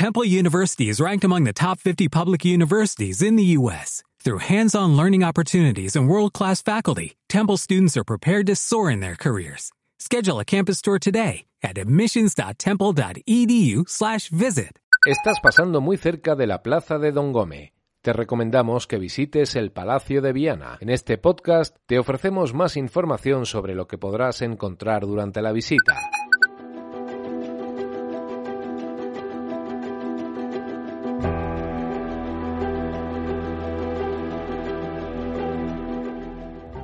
Temple University is ranked among the top 50 public universities in the U.S. Through hands-on learning opportunities and world-class faculty, Temple students are prepared to soar in their careers. Schedule a campus tour today at admissions.temple.edu/visit. Estás pasando muy cerca de la Plaza de Don Gómez. Te recomendamos que visites el Palacio de Viana. En este podcast te ofrecemos más información sobre lo que podrás encontrar durante la visita.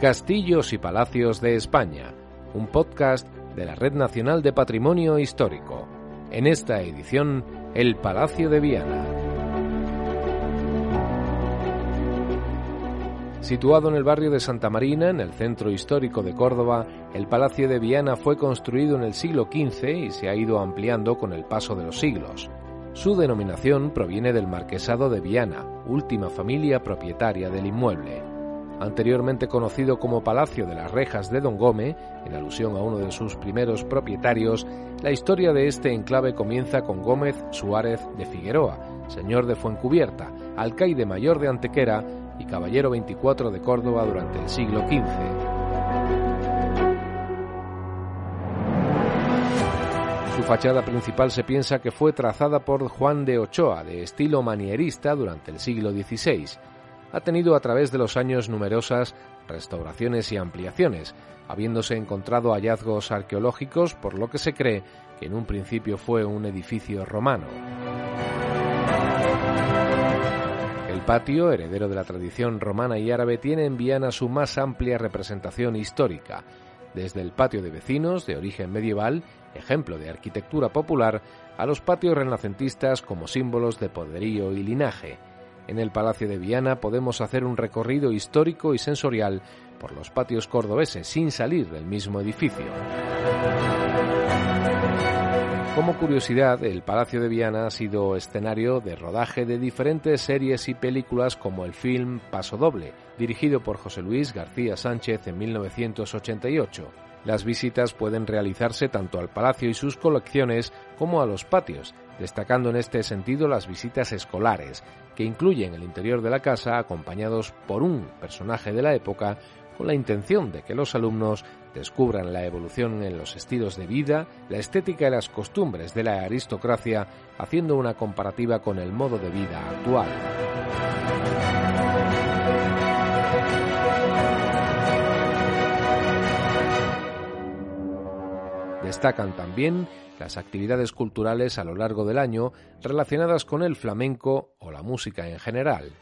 Castillos y Palacios de España, un podcast de la Red Nacional de Patrimonio Histórico. En esta edición, el Palacio de Viana. Situado en el barrio de Santa Marina, en el centro histórico de Córdoba, el Palacio de Viana fue construido en el siglo XV y se ha ido ampliando con el paso de los siglos. Su denominación proviene del marquesado de Viana, última familia propietaria del inmueble anteriormente conocido como Palacio de las Rejas de Don Gómez, en alusión a uno de sus primeros propietarios, la historia de este enclave comienza con Gómez Suárez de Figueroa, señor de Fuencubierta, alcaide mayor de Antequera y caballero 24 de Córdoba durante el siglo XV. Su fachada principal se piensa que fue trazada por Juan de Ochoa, de estilo manierista, durante el siglo XVI ha tenido a través de los años numerosas restauraciones y ampliaciones, habiéndose encontrado hallazgos arqueológicos, por lo que se cree que en un principio fue un edificio romano. El patio, heredero de la tradición romana y árabe, tiene en Viana su más amplia representación histórica, desde el patio de vecinos de origen medieval, ejemplo de arquitectura popular, a los patios renacentistas como símbolos de poderío y linaje. En el Palacio de Viana podemos hacer un recorrido histórico y sensorial por los patios cordobeses sin salir del mismo edificio. Como curiosidad, el Palacio de Viana ha sido escenario de rodaje de diferentes series y películas como el film Paso Doble, dirigido por José Luis García Sánchez en 1988. Las visitas pueden realizarse tanto al palacio y sus colecciones como a los patios, destacando en este sentido las visitas escolares, que incluyen el interior de la casa acompañados por un personaje de la época con la intención de que los alumnos descubran la evolución en los estilos de vida, la estética y las costumbres de la aristocracia, haciendo una comparativa con el modo de vida actual. Destacan también las actividades culturales a lo largo del año relacionadas con el flamenco o la música en general.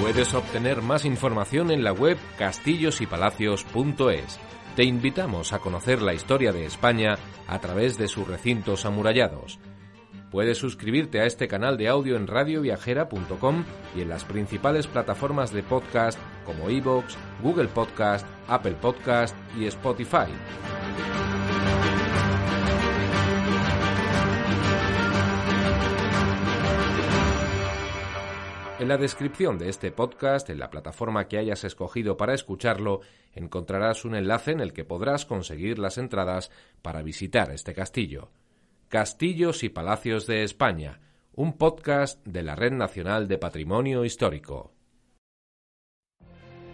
Puedes obtener más información en la web castillosypalacios.es. Te invitamos a conocer la historia de España a través de sus recintos amurallados. Puedes suscribirte a este canal de audio en radioviajera.com y en las principales plataformas de podcast como iVoox, Google Podcast, Apple Podcast y Spotify. En la descripción de este podcast, en la plataforma que hayas escogido para escucharlo, encontrarás un enlace en el que podrás conseguir las entradas para visitar este castillo. Castillos y Palacios de España, un podcast de la Red Nacional de Patrimonio Histórico.